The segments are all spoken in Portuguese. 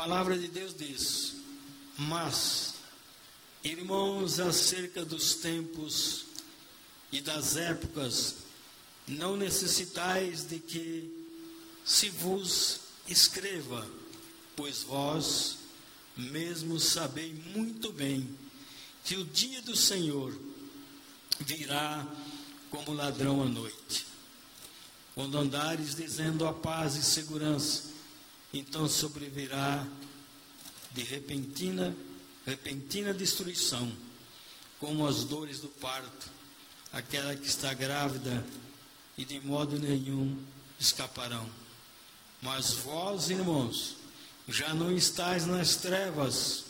palavra de Deus diz: Mas, irmãos, acerca dos tempos e das épocas, não necessitais de que se vos escreva, pois vós mesmos sabeis muito bem que o dia do Senhor virá como ladrão à noite. Quando andares dizendo a paz e segurança, então sobrevirá de repentina, repentina destruição, como as dores do parto, aquela que está grávida e de modo nenhum escaparão. Mas vós, irmãos, já não estáis nas trevas,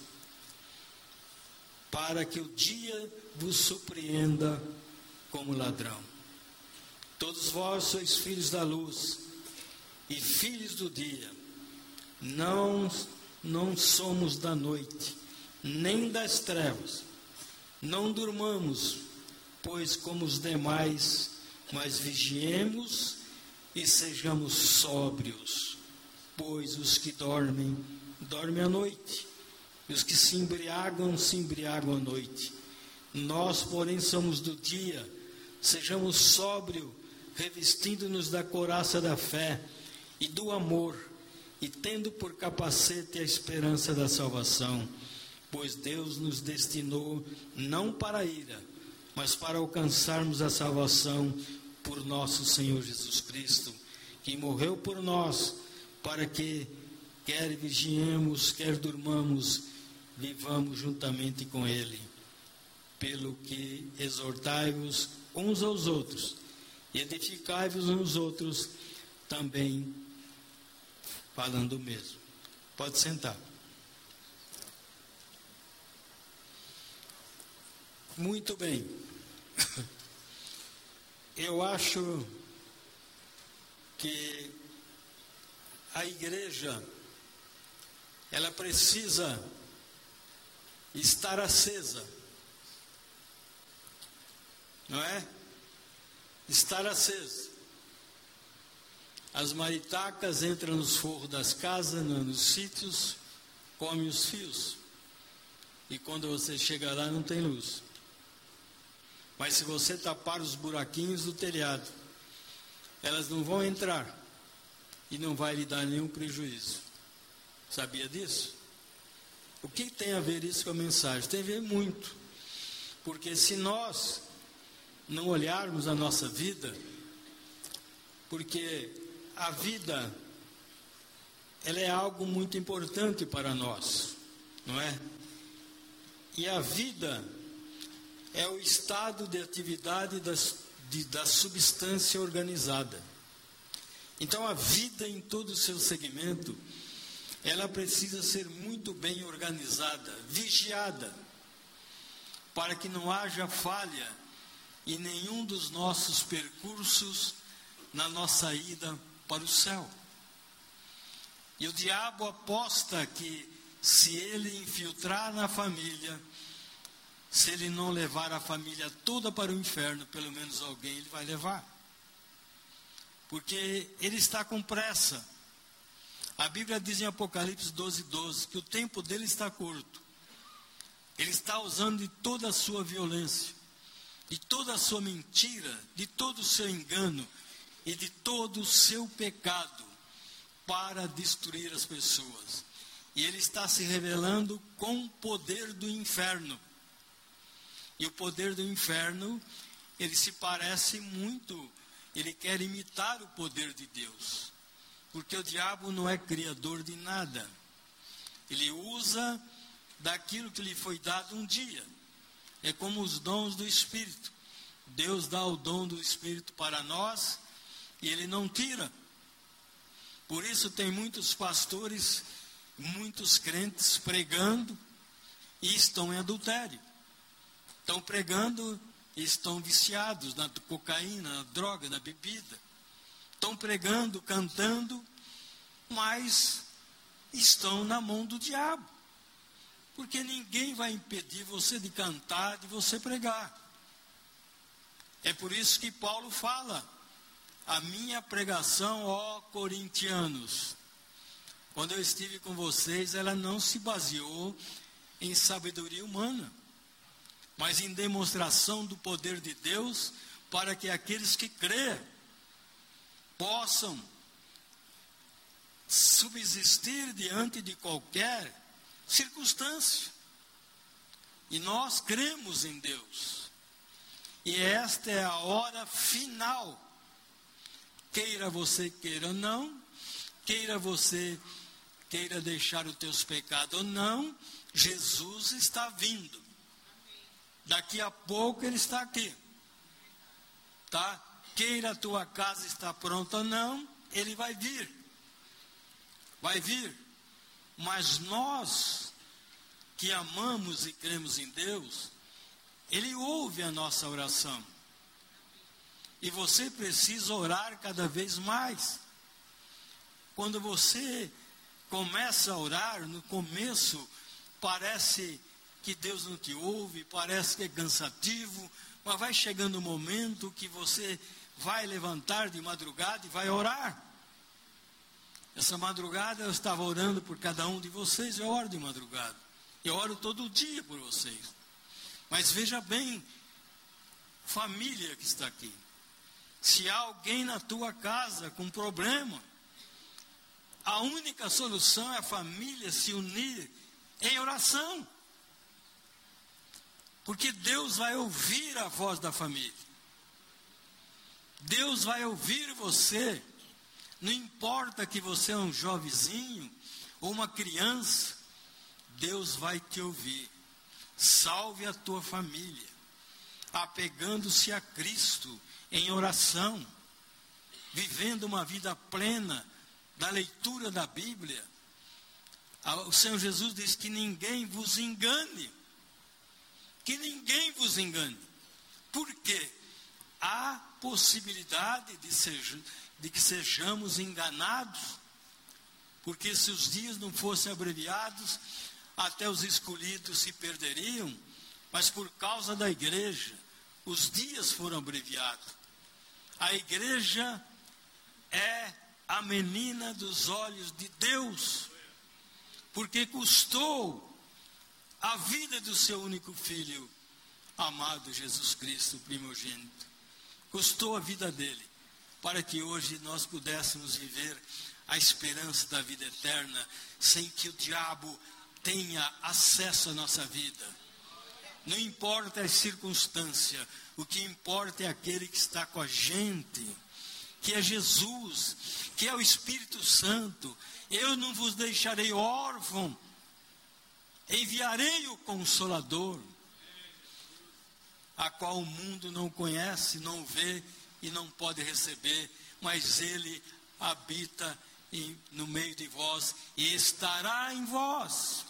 para que o dia vos surpreenda como ladrão. Todos vós sois filhos da luz e filhos do dia. Não não somos da noite, nem das trevas. Não durmamos, pois como os demais, mas vigiemos e sejamos sóbrios, pois os que dormem, dormem à noite, e os que se embriagam, se embriagam à noite. Nós, porém, somos do dia, sejamos sóbrios, revestindo-nos da coraça da fé e do amor, e tendo por capacete a esperança da salvação, pois Deus nos destinou não para a ira, mas para alcançarmos a salvação por nosso Senhor Jesus Cristo, que morreu por nós, para que, quer vigiemos, quer durmamos, vivamos juntamente com Ele. Pelo que exortai-vos uns aos outros, e edificai-vos uns aos outros, também falando mesmo. Pode sentar. Muito bem. Eu acho que a igreja ela precisa estar acesa. Não é? Estar acesa. As maritacas entram nos forros das casas, nos sítios, comem os fios. E quando você chega lá, não tem luz. Mas se você tapar os buraquinhos do telhado, elas não vão entrar e não vai lhe dar nenhum prejuízo. Sabia disso? O que tem a ver isso com a mensagem? Tem a ver muito. Porque se nós não olharmos a nossa vida, porque a vida ela é algo muito importante para nós, não é? E a vida é o estado de atividade das, de, da substância organizada. Então, a vida em todo o seu segmento, ela precisa ser muito bem organizada, vigiada, para que não haja falha em nenhum dos nossos percursos na nossa ida para o céu. E o diabo aposta que se ele infiltrar na família, se ele não levar a família toda para o inferno, pelo menos alguém ele vai levar. Porque ele está com pressa. A Bíblia diz em Apocalipse 12, 12 que o tempo dele está curto. Ele está usando de toda a sua violência, de toda a sua mentira, de todo o seu engano e de todo o seu pecado para destruir as pessoas. E ele está se revelando com o poder do inferno. E o poder do inferno, ele se parece muito, ele quer imitar o poder de Deus. Porque o diabo não é criador de nada. Ele usa daquilo que lhe foi dado um dia. É como os dons do Espírito. Deus dá o dom do Espírito para nós e ele não tira. Por isso tem muitos pastores, muitos crentes pregando e estão em adultério estão pregando e estão viciados na cocaína, na droga, na bebida. Estão pregando, cantando, mas estão na mão do diabo. Porque ninguém vai impedir você de cantar, de você pregar. É por isso que Paulo fala: a minha pregação, ó corintianos, quando eu estive com vocês, ela não se baseou em sabedoria humana, mas em demonstração do poder de Deus para que aqueles que crêem possam subsistir diante de qualquer circunstância. E nós cremos em Deus. E esta é a hora final. Queira você queira ou não, queira você queira deixar os teus pecados ou não, Jesus está vindo. Daqui a pouco ele está aqui. Tá? Queira a tua casa estar pronta ou não, ele vai vir. Vai vir. Mas nós que amamos e cremos em Deus, ele ouve a nossa oração. E você precisa orar cada vez mais. Quando você começa a orar, no começo parece que Deus não te ouve, parece que é cansativo, mas vai chegando o um momento que você vai levantar de madrugada e vai orar. Essa madrugada eu estava orando por cada um de vocês, eu oro de madrugada. Eu oro todo dia por vocês. Mas veja bem, família que está aqui. Se há alguém na tua casa com problema, a única solução é a família se unir em oração. Porque Deus vai ouvir a voz da família. Deus vai ouvir você. Não importa que você é um jovenzinho ou uma criança, Deus vai te ouvir. Salve a tua família, apegando-se a Cristo em oração, vivendo uma vida plena da leitura da Bíblia, o Senhor Jesus diz que ninguém vos engane. Que ninguém vos engane. Por quê? Há possibilidade de, de que sejamos enganados. Porque se os dias não fossem abreviados, até os escolhidos se perderiam. Mas por causa da igreja, os dias foram abreviados. A igreja é a menina dos olhos de Deus, porque custou a vida do seu único filho, amado Jesus Cristo, primogênito. Custou a vida dele, para que hoje nós pudéssemos viver a esperança da vida eterna, sem que o diabo tenha acesso à nossa vida. Não importa as circunstâncias, o que importa é aquele que está com a gente que é Jesus, que é o Espírito Santo. Eu não vos deixarei órfão, enviarei o Consolador, a qual o mundo não conhece, não vê e não pode receber, mas ele habita em, no meio de vós e estará em vós.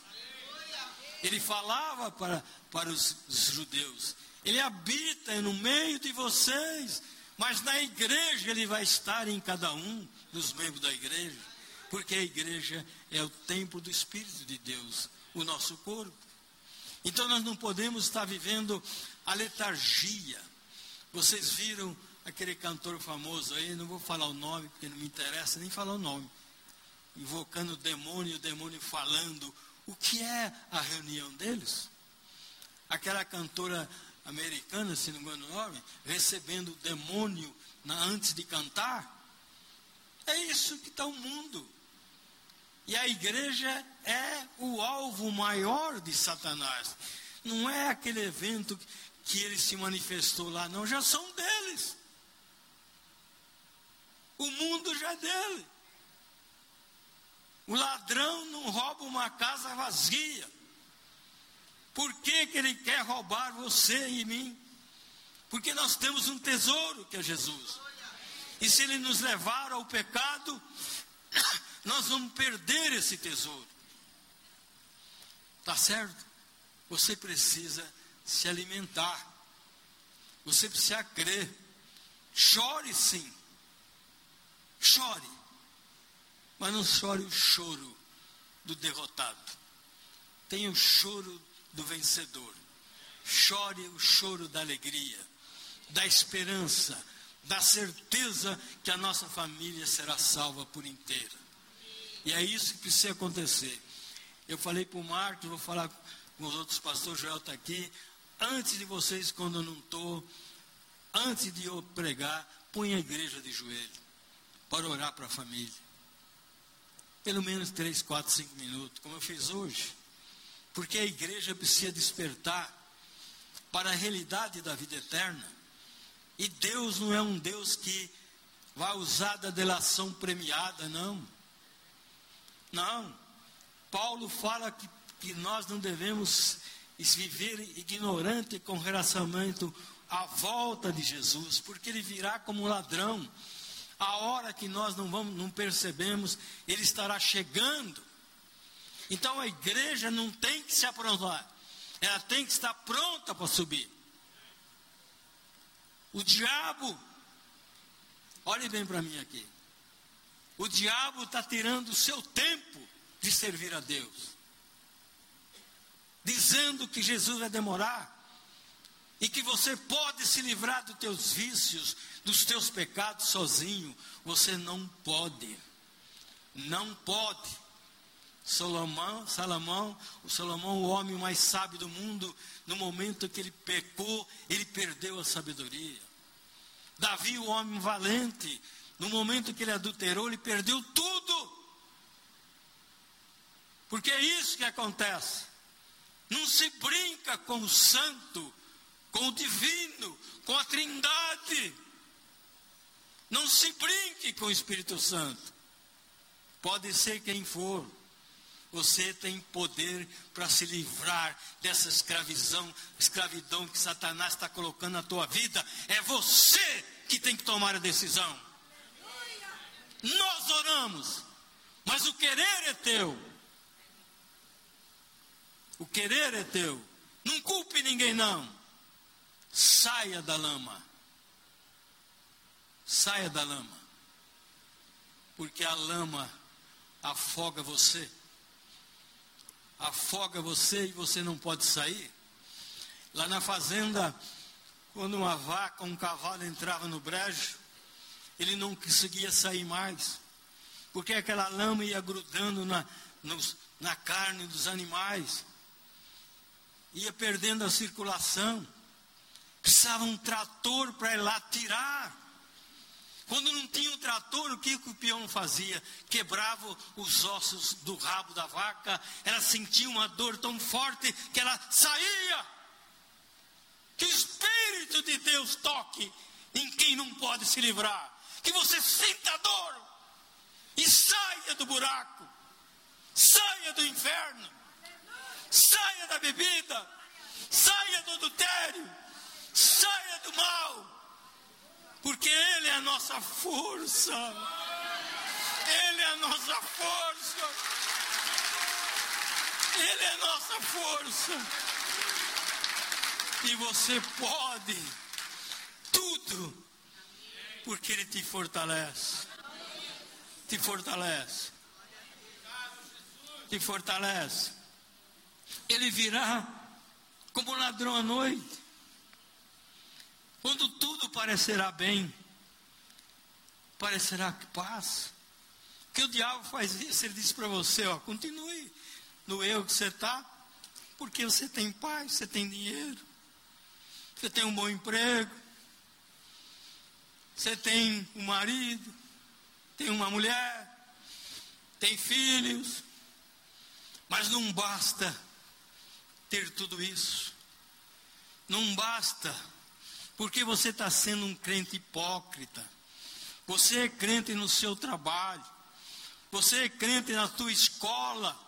Ele falava para, para os, os judeus: Ele habita no meio de vocês mas na igreja ele vai estar em cada um dos membros da igreja, porque a igreja é o templo do Espírito de Deus, o nosso corpo. Então nós não podemos estar vivendo a letargia. Vocês viram aquele cantor famoso aí, não vou falar o nome, porque não me interessa nem falar o nome. Invocando o demônio, o demônio falando. O que é a reunião deles? Aquela cantora americana, se não me engano o nome, recebendo o demônio na, antes de cantar. É isso que está o mundo. E a igreja é o alvo maior de Satanás. Não é aquele evento que ele se manifestou lá, não, já são deles. O mundo já é dele. O ladrão não rouba uma casa vazia. Por que, que ele quer roubar você e mim? Porque nós temos um tesouro que é Jesus. E se ele nos levar ao pecado, nós vamos perder esse tesouro. Tá certo? Você precisa se alimentar. Você precisa crer. Chore sim. Chore. Mas não chore o choro do derrotado. Tenha o choro do vencedor. Chore o choro da alegria, da esperança, da certeza que a nossa família será salva por inteira. E é isso que precisa acontecer. Eu falei para o Marcos, vou falar com os outros pastores, Joel está aqui. Antes de vocês, quando eu não estou, antes de eu pregar, põe a igreja de joelho para orar para a família. Pelo menos três, quatro, cinco minutos, como eu fiz hoje. Porque a igreja precisa despertar para a realidade da vida eterna. E Deus não é um Deus que vai usar da delação premiada, não. Não. Paulo fala que, que nós não devemos viver ignorante com relacionamento à volta de Jesus, porque ele virá como ladrão. A hora que nós não vamos, não percebemos, ele estará chegando. Então a igreja não tem que se aprontar, ela tem que estar pronta para subir. O diabo, olhe bem para mim aqui. O diabo está tirando o seu tempo de servir a Deus, dizendo que Jesus vai demorar e que você pode se livrar dos teus vícios, dos teus pecados sozinho. Você não pode. Não pode. Salomão, Salomão, o Salomão, o homem mais sábio do mundo, no momento que ele pecou, ele perdeu a sabedoria. Davi, o homem valente, no momento que ele adulterou, ele perdeu tudo. Porque é isso que acontece. Não se brinca com o santo, com o divino, com a trindade. Não se brinque com o Espírito Santo. Pode ser quem for. Você tem poder para se livrar dessa escravidão, escravidão que Satanás está colocando na tua vida. É você que tem que tomar a decisão. Nós oramos, mas o querer é teu. O querer é teu. Não culpe ninguém, não. Saia da lama. Saia da lama. Porque a lama afoga você. Afoga você e você não pode sair. Lá na fazenda, quando uma vaca, um cavalo entrava no brejo, ele não conseguia sair mais. Porque aquela lama ia grudando na, nos, na carne dos animais ia perdendo a circulação. Precisava um trator para ir lá tirar. Quando não tinha um trator, o que, que o peão fazia? Quebrava os ossos do rabo da vaca, ela sentia uma dor tão forte que ela saía. Que o Espírito de Deus toque em quem não pode se livrar. Que você sinta a dor e saia do buraco, saia do inferno saia da bebida, saia do adultério, saia do mal, porque Ele é a nossa força. Ele é a nossa força. Ele é a nossa força. E você pode tudo, porque Ele te fortalece. Te fortalece. Te fortalece. Ele virá como ladrão à noite, quando tudo parecerá bem, parecerá que paz. Que o diabo faz isso, ele diz para você: ó, continue no erro que você está, porque você tem paz, você tem dinheiro, você tem um bom emprego, você tem um marido, tem uma mulher, tem filhos, mas não basta ter tudo isso. Não basta, porque você está sendo um crente hipócrita. Você é crente no seu trabalho. Você é crente na tua escola.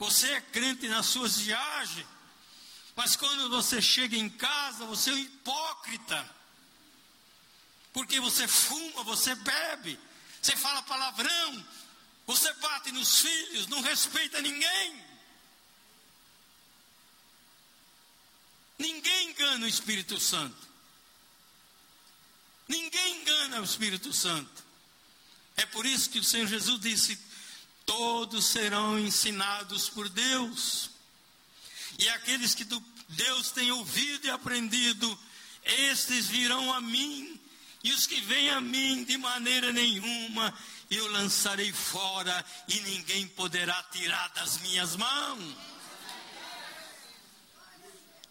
Você é crente nas suas viagens. Mas quando você chega em casa, você é um hipócrita. Porque você fuma, você bebe, você fala palavrão, você bate nos filhos, não respeita ninguém. Ninguém engana o Espírito Santo. Ninguém engana o Espírito Santo. É por isso que o Senhor Jesus disse: todos serão ensinados por Deus. E aqueles que Deus tem ouvido e aprendido, estes virão a mim, E os que vêm a mim, de maneira nenhuma, eu lançarei fora, e ninguém poderá tirar das minhas mãos.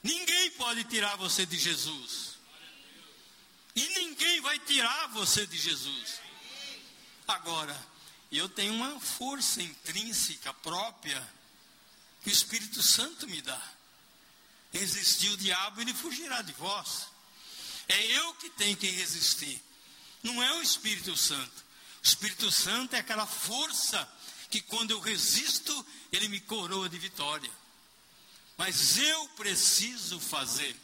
Ninguém pode tirar você de Jesus. E ninguém vai tirar você de Jesus. Agora, eu tenho uma força intrínseca própria que o Espírito Santo me dá. Resistir o diabo, ele fugirá de vós. É eu que tenho que resistir. Não é o Espírito Santo. O Espírito Santo é aquela força que quando eu resisto, ele me coroa de vitória. Mas eu preciso fazer.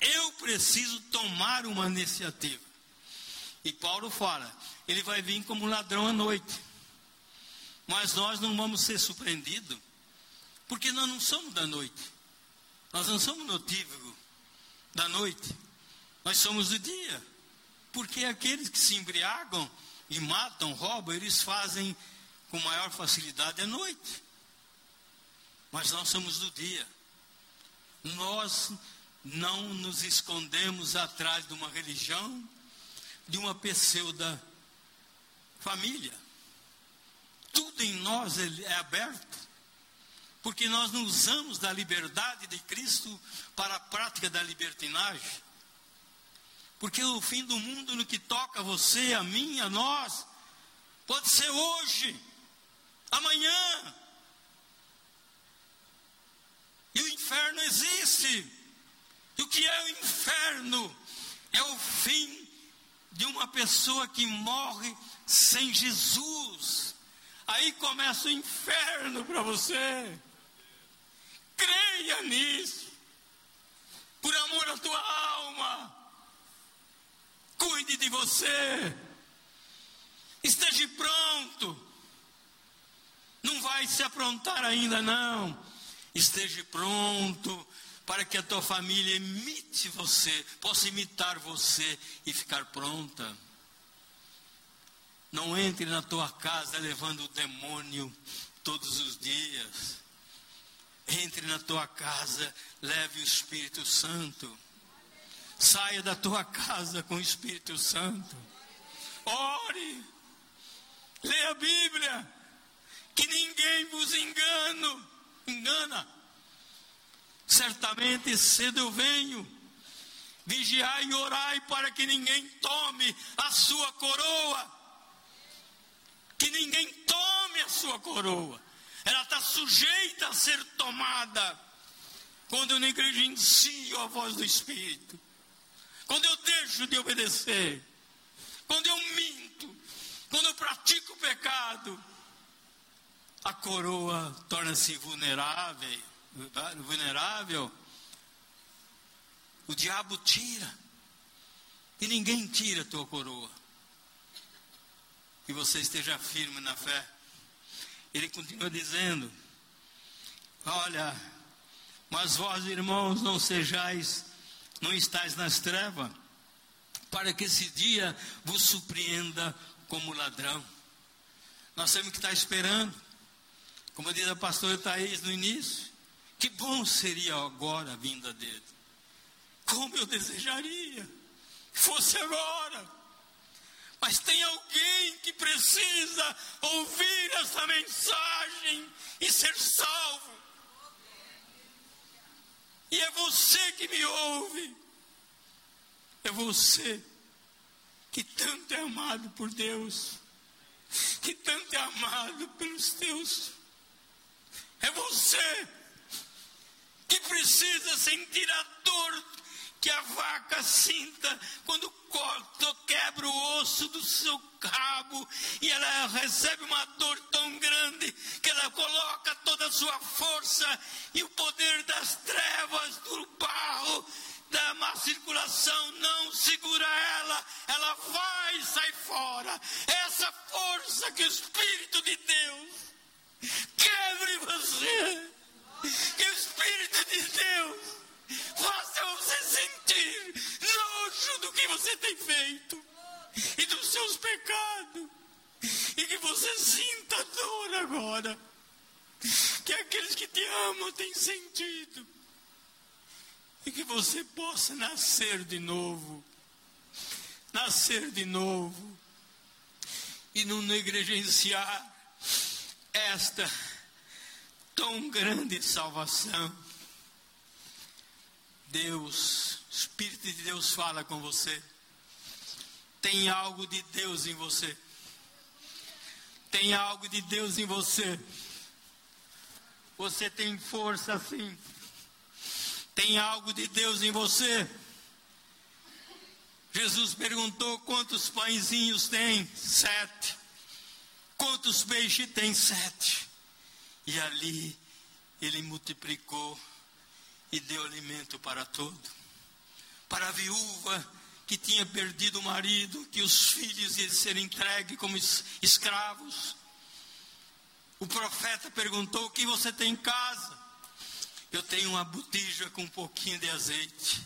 Eu preciso tomar uma iniciativa. E Paulo fala: ele vai vir como ladrão à noite. Mas nós não vamos ser surpreendidos, porque nós não somos da noite. Nós não somos notívago da noite. Nós somos do dia. Porque aqueles que se embriagam e matam, roubam, eles fazem com maior facilidade à noite. Mas nós somos do dia. Nós não nos escondemos atrás de uma religião, de uma pseuda família. Tudo em nós é aberto. Porque nós não usamos da liberdade de Cristo para a prática da libertinagem. Porque o fim do mundo no que toca a você, a mim, a nós, pode ser hoje, amanhã. E o inferno existe. E o que é o inferno? É o fim de uma pessoa que morre sem Jesus. Aí começa o inferno para você. Creia nisso. Por amor à tua alma. Cuide de você. Esteja pronto. Não vai se aprontar ainda, não. Esteja pronto para que a tua família imite você, possa imitar você e ficar pronta. Não entre na tua casa levando o demônio todos os dias. Entre na tua casa, leve o Espírito Santo. Saia da tua casa com o Espírito Santo. Ore. Leia a Bíblia. Que ninguém vos engano, engana. Certamente cedo eu venho. Vigiai e orai para que ninguém tome a sua coroa que ninguém tome a sua coroa. Ela está sujeita a ser tomada quando eu negligencio a voz do Espírito, quando eu deixo de obedecer, quando eu minto, quando eu pratico o pecado, a coroa torna-se vulnerável, vulnerável. O diabo tira, e ninguém tira a tua coroa que você esteja firme na fé. Ele continua dizendo: Olha, mas vós, irmãos, não sejais, não estáis nas trevas, para que esse dia vos surpreenda como ladrão. Nós temos que estar esperando, como diz a pastora Thaís no início, que bom seria agora a vinda dele. Como eu desejaria que fosse agora. Mas tem alguém que precisa ouvir essa mensagem e ser salvo. E é você que me ouve. É você que tanto é amado por Deus, que tanto é amado pelos teus. É você que precisa sentir a dor que a vaca sinta quando quebra o osso do seu cabo e ela recebe uma dor tão grande que ela coloca toda a sua força e o poder das trevas, do barro, da má circulação não segura ela, ela vai sair fora. Essa força que o Espírito de Deus quebre você, que o Espírito de Deus faça você sentir nojo do que você tem feito e dos seus pecados. E que você sinta dor agora. Que aqueles que te amam têm sentido. E que você possa nascer de novo. nascer de novo e não negligenciar esta tão grande salvação. Deus, Espírito de Deus fala com você. Tem algo de Deus em você. Tem algo de Deus em você. Você tem força sim. Tem algo de Deus em você. Jesus perguntou quantos pãezinhos tem? Sete. Quantos peixes tem? Sete. E ali ele multiplicou e deu alimento para todo. Para a viúva que tinha perdido o marido, que os filhos iam ser entregues como escravos. O profeta perguntou: O que você tem em casa? Eu tenho uma botija com um pouquinho de azeite.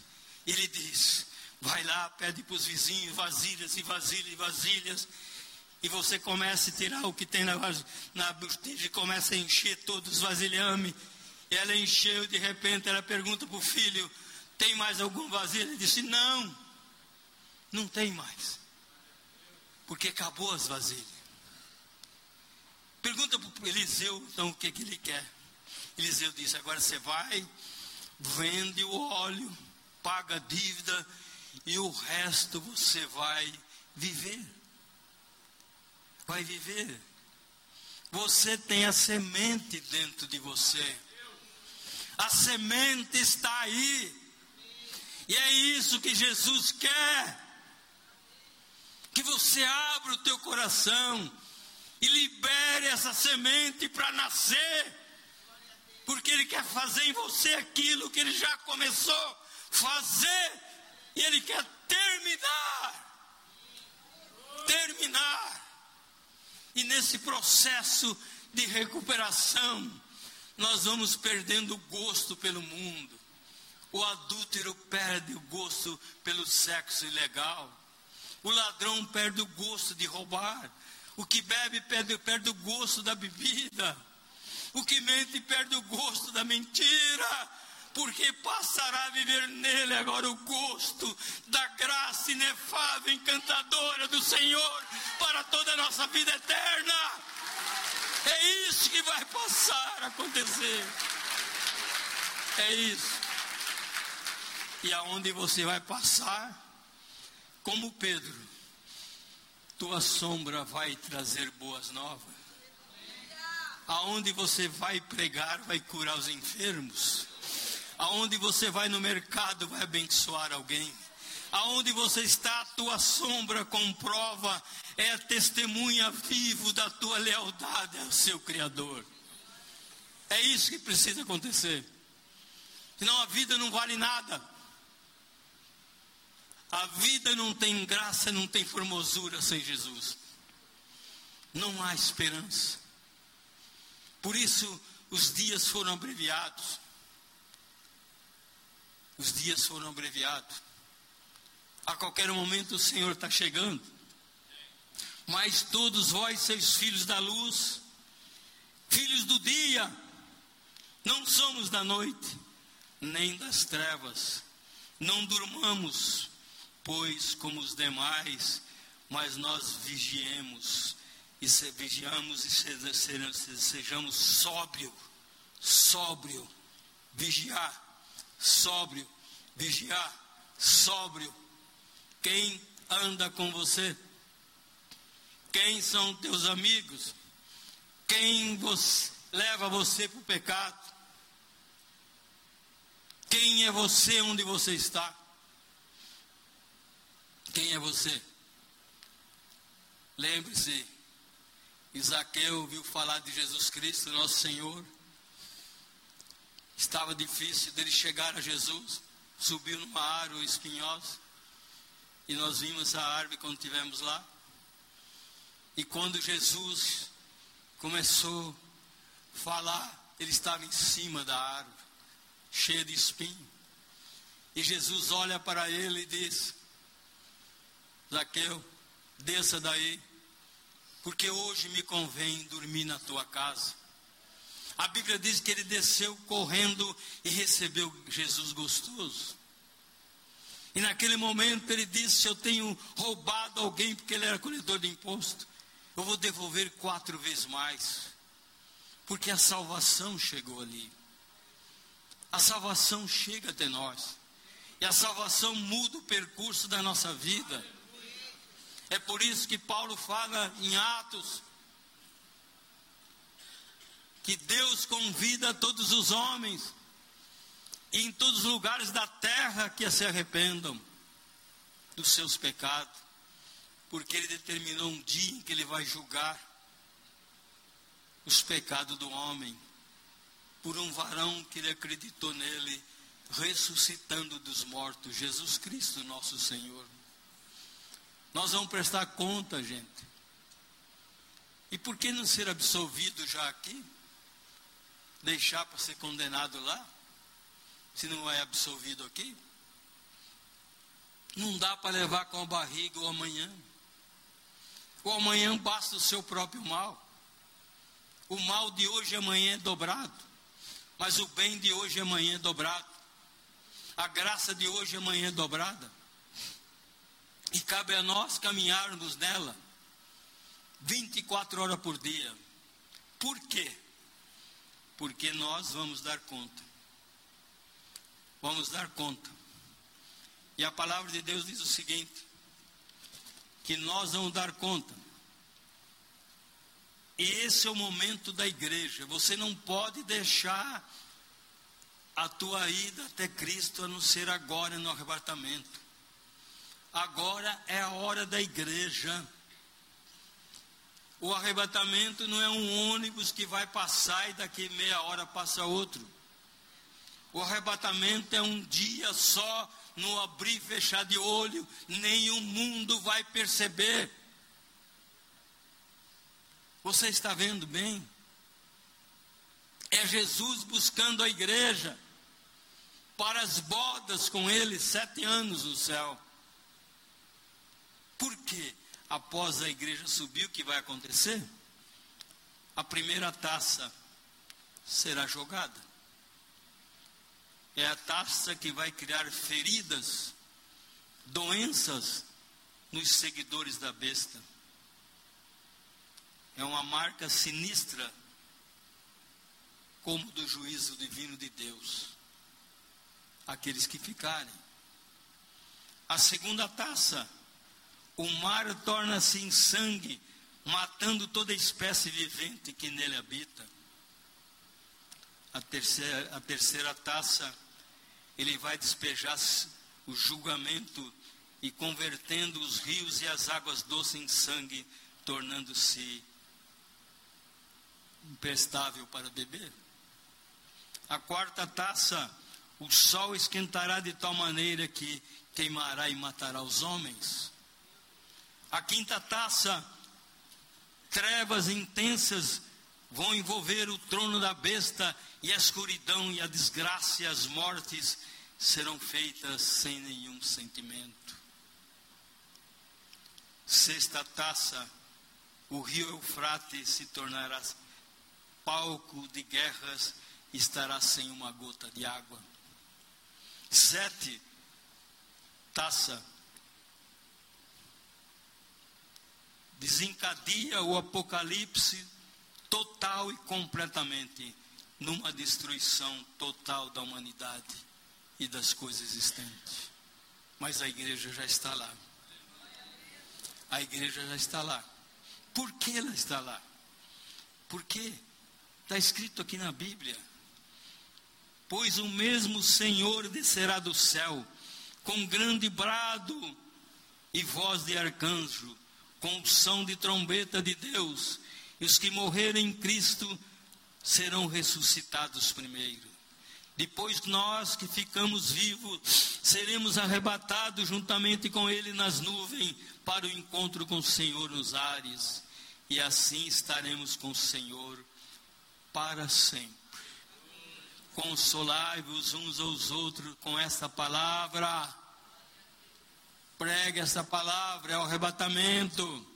Ele diz: Vai lá, pede para os vizinhos vasilhas e vasilhas e vasilhas. E você começa a tirar o que tem na, na botija e começa a encher todos os vasilhames. E ela encheu, de repente ela pergunta para o filho: Tem mais algum vasilha? Ele disse: Não. Não tem mais. Porque acabou as vasilhas. Pergunta para Eliseu, então, o que, que ele quer. Eliseu disse: agora você vai, vende o óleo, paga a dívida e o resto você vai viver. Vai viver. Você tem a semente dentro de você. A semente está aí. E é isso que Jesus quer que você abra o teu coração e libere essa semente para nascer, porque Ele quer fazer em você aquilo que Ele já começou a fazer, e Ele quer terminar. E nesse processo de recuperação, nós vamos perdendo o gosto pelo mundo. O adúltero perde o gosto pelo sexo ilegal. O ladrão perde o gosto de roubar. O que bebe perde, perde o gosto da bebida. O que mente perde o gosto da mentira. Porque passará a viver nele agora o gosto da graça inefável, encantadora do Senhor para toda a nossa vida eterna. É isso que vai passar a acontecer. É isso. E aonde você vai passar, como Pedro, tua sombra vai trazer boas novas. Aonde você vai pregar, vai curar os enfermos. Aonde você vai no mercado, vai abençoar alguém. Aonde você está, a tua sombra comprova, é testemunha vivo da tua lealdade ao seu Criador. É isso que precisa acontecer. Senão a vida não vale nada. A vida não tem graça, não tem formosura sem Jesus. Não há esperança. Por isso, os dias foram abreviados. Os dias foram abreviados. A qualquer momento o Senhor está chegando. Mas todos vós, seus filhos da luz, filhos do dia, não somos da noite, nem das trevas. Não durmamos pois, como os demais, mas nós vigiemos e se, vigiamos e se, sejamos sóbrio, sóbrio, vigiar, sóbrio, vigiar, sóbrio. Quem anda com você? Quem são teus amigos? Quem você, leva você para o pecado? Quem é você onde você está? Quem é você? Lembre-se, Isaqueu ouviu falar de Jesus Cristo, nosso Senhor. Estava difícil dele chegar a Jesus. Subiu numa árvore espinhosa. E nós vimos essa árvore quando estivemos lá. E quando Jesus começou a falar, ele estava em cima da árvore, cheia de espinho. E Jesus olha para ele e diz: Zaqueu, desça daí, porque hoje me convém dormir na tua casa. A Bíblia diz que ele desceu correndo e recebeu Jesus gostoso. E naquele momento ele disse: Se eu tenho roubado alguém porque ele era colhedor de imposto, eu vou devolver quatro vezes mais. Porque a salvação chegou ali. A salvação chega até nós. E a salvação muda o percurso da nossa vida. É por isso que Paulo fala em Atos que Deus convida todos os homens em todos os lugares da terra que se arrependam dos seus pecados, porque Ele determinou um dia em que Ele vai julgar os pecados do homem por um varão que Ele acreditou nele, ressuscitando dos mortos, Jesus Cristo, nosso Senhor. Nós vamos prestar conta, gente. E por que não ser absolvido já aqui? Deixar para ser condenado lá? Se não é absolvido aqui? Não dá para levar com a barriga o amanhã. O amanhã basta o seu próprio mal. O mal de hoje amanhã é dobrado. Mas o bem de hoje amanhã é dobrado. A graça de hoje amanhã é dobrada. E cabe a nós caminharmos nela 24 horas por dia. Por quê? Porque nós vamos dar conta. Vamos dar conta. E a palavra de Deus diz o seguinte: que nós vamos dar conta. E esse é o momento da igreja. Você não pode deixar a tua ida até Cristo a não ser agora no arrebatamento. Agora é a hora da igreja. O arrebatamento não é um ônibus que vai passar e daqui meia hora passa outro. O arrebatamento é um dia só, no abrir e fechar de olho, nenhum mundo vai perceber. Você está vendo bem? É Jesus buscando a igreja para as bodas com ele, sete anos no céu. Por quê? Após a igreja subir, o que vai acontecer? A primeira taça será jogada. É a taça que vai criar feridas, doenças nos seguidores da besta. É uma marca sinistra, como do juízo divino de Deus. Aqueles que ficarem. A segunda taça o mar torna-se em sangue, matando toda espécie vivente que nele habita. A terceira, a terceira taça, ele vai despejar o julgamento e convertendo os rios e as águas doces em sangue, tornando-se imprestável para beber. A quarta taça, o sol esquentará de tal maneira que queimará e matará os homens. A quinta taça, trevas intensas vão envolver o trono da besta, e a escuridão e a desgraça e as mortes serão feitas sem nenhum sentimento. Sexta taça, o rio Eufrates se tornará palco de guerras, estará sem uma gota de água. Sete, taça, desencadeia o apocalipse total e completamente numa destruição total da humanidade e das coisas existentes. Mas a igreja já está lá. A igreja já está lá. Por que ela está lá? Porque está escrito aqui na Bíblia: Pois o mesmo Senhor descerá do céu com grande brado e voz de arcanjo com som de trombeta de Deus, e os que morrerem em Cristo serão ressuscitados primeiro. Depois nós que ficamos vivos, seremos arrebatados juntamente com Ele nas nuvens para o encontro com o Senhor nos ares, e assim estaremos com o Senhor para sempre. Consolai-vos uns aos outros com esta palavra Pregue essa palavra, é o arrebatamento.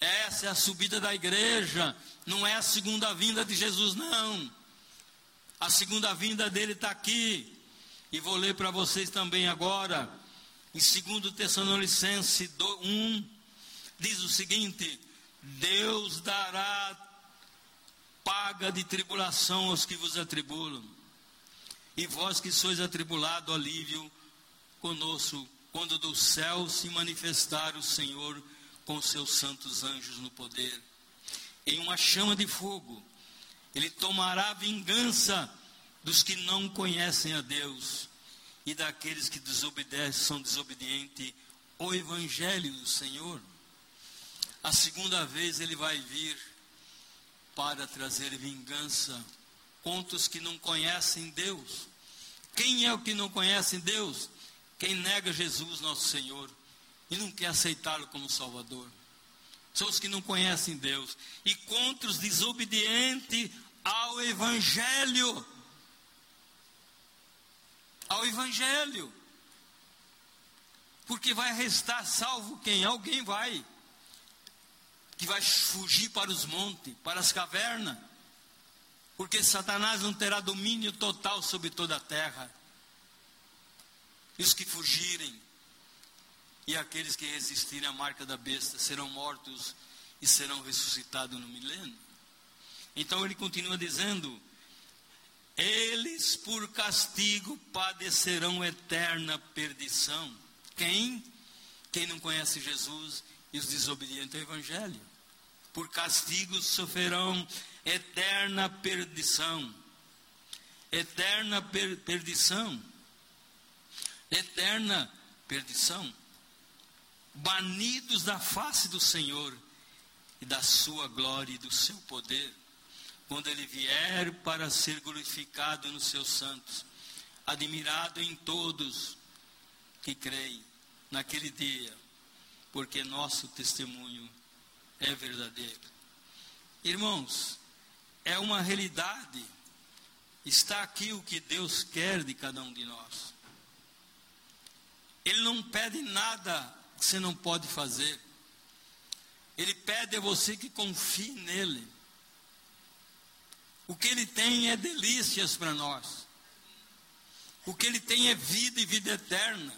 Essa é a subida da igreja, não é a segunda vinda de Jesus, não. A segunda vinda dele está aqui. E vou ler para vocês também agora. Em 2 Tessalonicenses 1, diz o seguinte: Deus dará paga de tribulação aos que vos atribulam. E vós que sois atribulado, alívio conosco, quando do céu se manifestar o Senhor com seus santos anjos no poder. Em uma chama de fogo, ele tomará vingança dos que não conhecem a Deus e daqueles que desobedecem, são desobedientes ao evangelho do Senhor. A segunda vez ele vai vir para trazer vingança contra os que não conhecem Deus. Quem é o que não conhece Deus? Quem nega Jesus, nosso Senhor, e não quer aceitá-lo como Salvador. São os que não conhecem Deus. E contra os desobedientes ao Evangelho. Ao Evangelho. Porque vai restar salvo quem? Alguém vai. Que vai fugir para os montes, para as cavernas porque Satanás não terá domínio total sobre toda a terra. E os que fugirem e aqueles que resistirem à marca da besta serão mortos e serão ressuscitados no milênio. Então ele continua dizendo: eles por castigo padecerão eterna perdição. Quem? Quem não conhece Jesus e os desobedientes ao Evangelho. Por castigo sofrerão eterna perdição. Eterna per perdição. Eterna perdição. Banidos da face do Senhor e da sua glória e do seu poder, quando ele vier para ser glorificado nos seus santos, admirado em todos que creem naquele dia, porque nosso testemunho é verdadeiro. Irmãos, é uma realidade. Está aqui o que Deus quer de cada um de nós. Ele não pede nada que você não pode fazer. Ele pede a você que confie nele. O que ele tem é delícias para nós. O que ele tem é vida e vida eterna.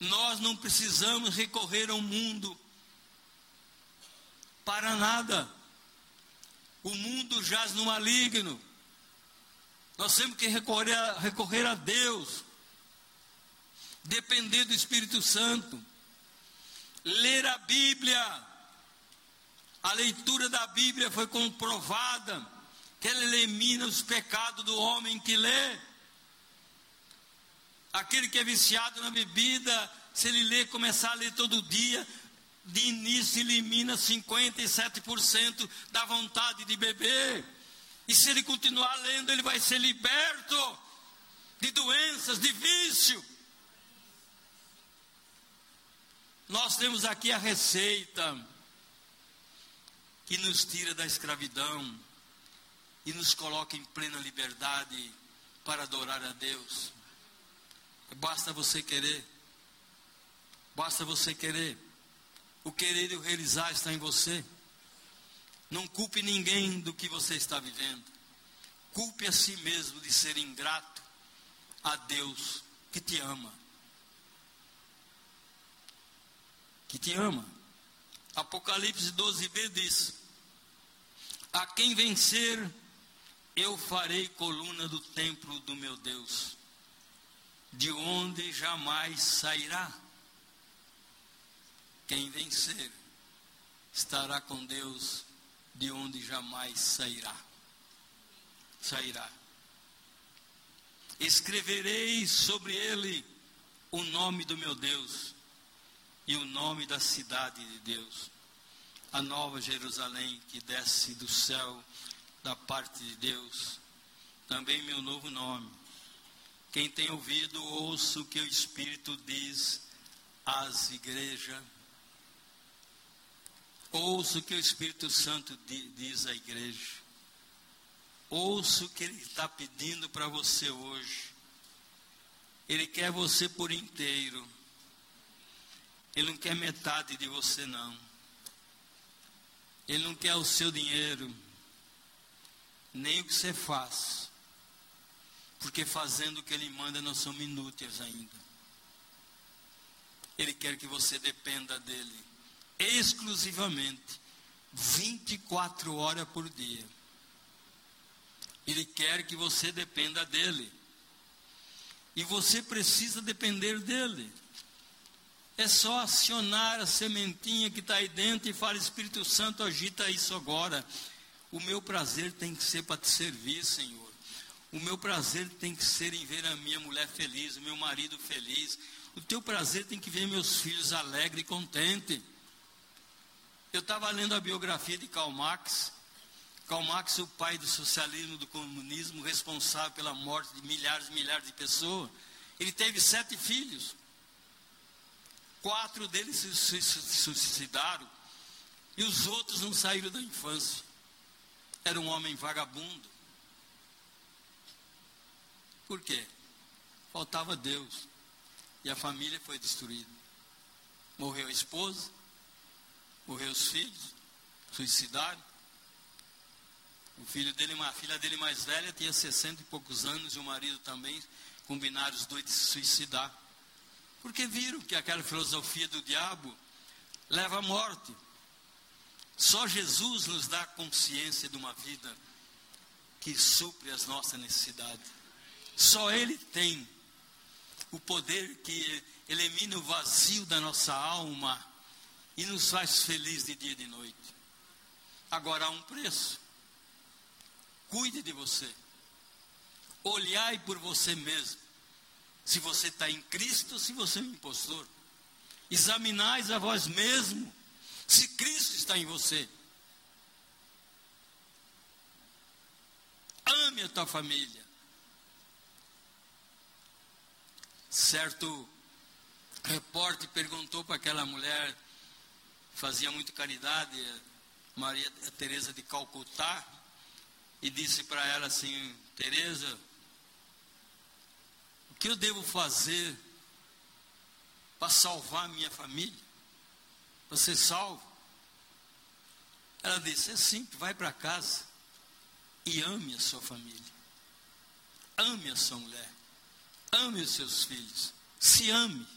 Nós não precisamos recorrer ao mundo para nada. O mundo jaz no maligno. Nós temos que recorrer a, recorrer a Deus. Depender do Espírito Santo. Ler a Bíblia. A leitura da Bíblia foi comprovada que ela elimina os pecados do homem que lê. Aquele que é viciado na bebida, se ele ler, começar a ler todo dia, de início elimina 57% da vontade de beber. E se ele continuar lendo, ele vai ser liberto de doenças, de vício. Nós temos aqui a receita que nos tira da escravidão e nos coloca em plena liberdade para adorar a Deus. Basta você querer. Basta você querer. O querer e o realizar está em você. Não culpe ninguém do que você está vivendo. Culpe a si mesmo de ser ingrato a Deus que te ama. Que te ama. Apocalipse 12b diz: A quem vencer, eu farei coluna do templo do meu Deus, de onde jamais sairá. Quem vencer estará com Deus de onde jamais sairá. Sairá. Escreverei sobre ele o nome do meu Deus e o nome da cidade de Deus, a nova Jerusalém que desce do céu da parte de Deus, também meu novo nome. Quem tem ouvido, ouça o que o Espírito diz às igrejas. Ouça o que o Espírito Santo diz à igreja. Ouça o que ele está pedindo para você hoje. Ele quer você por inteiro. Ele não quer metade de você, não. Ele não quer o seu dinheiro, nem o que você faz. Porque fazendo o que ele manda, nós somos inúteis ainda. Ele quer que você dependa dele exclusivamente 24 horas por dia. Ele quer que você dependa dele. E você precisa depender dele. É só acionar a sementinha que está aí dentro e fala: Espírito Santo, agita isso agora. O meu prazer tem que ser para te servir, Senhor. O meu prazer tem que ser em ver a minha mulher feliz, o meu marido feliz. O teu prazer tem que ver meus filhos alegres e contentes. Eu estava lendo a biografia de Karl Marx. Karl Marx, o pai do socialismo, do comunismo, responsável pela morte de milhares e milhares de pessoas. Ele teve sete filhos. Quatro deles se suicidaram. E os outros não saíram da infância. Era um homem vagabundo. Por quê? Faltava Deus. E a família foi destruída. Morreu a esposa, morreu os filhos, suicidaram. O filho dele, a filha dele mais velha tinha 60 e poucos anos e o marido também combinaram os dois de se suicidar. Porque viram que aquela filosofia do diabo leva à morte. Só Jesus nos dá consciência de uma vida que supre as nossas necessidades. Só Ele tem o poder que elimina o vazio da nossa alma e nos faz feliz de dia e de noite. Agora há um preço. Cuide de você. Olhai por você mesmo. Se você está em Cristo, se você é um impostor. Examinais a vós mesmo. Se Cristo está em você. Ame a tua família. Certo repórter perguntou para aquela mulher fazia muito caridade, Maria Teresa de Calcutá, e disse para ela assim: Teresa, que eu devo fazer para salvar minha família? Para ser salvo? Ela disse: é simples, vai para casa e ame a sua família. Ame a sua mulher. Ame os seus filhos. Se ame.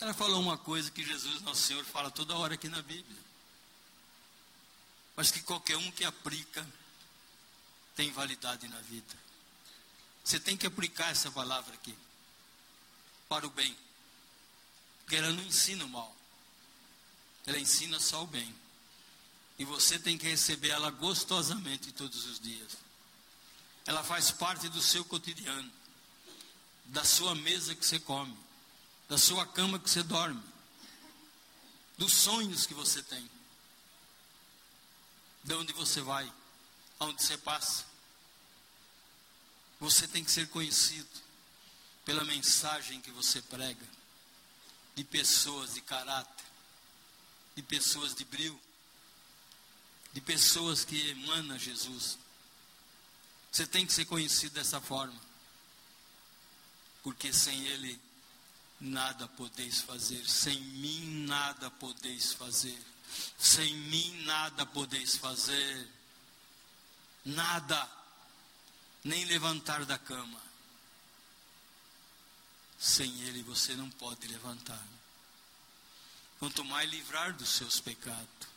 Ela falou uma coisa que Jesus, nosso Senhor, fala toda hora aqui na Bíblia. Mas que qualquer um que aplica tem validade na vida. Você tem que aplicar essa palavra aqui para o bem. Porque ela não ensina o mal. Ela ensina só o bem. E você tem que receber ela gostosamente todos os dias. Ela faz parte do seu cotidiano, da sua mesa que você come da sua cama que você dorme, dos sonhos que você tem, de onde você vai, aonde você passa. Você tem que ser conhecido pela mensagem que você prega, de pessoas de caráter, de pessoas de brilho, de pessoas que emanam Jesus. Você tem que ser conhecido dessa forma, porque sem Ele nada podeis fazer, sem mim nada podeis fazer, sem mim nada podeis fazer, nada, nem levantar da cama. Sem Ele você não pode levantar. Quanto mais livrar dos seus pecados.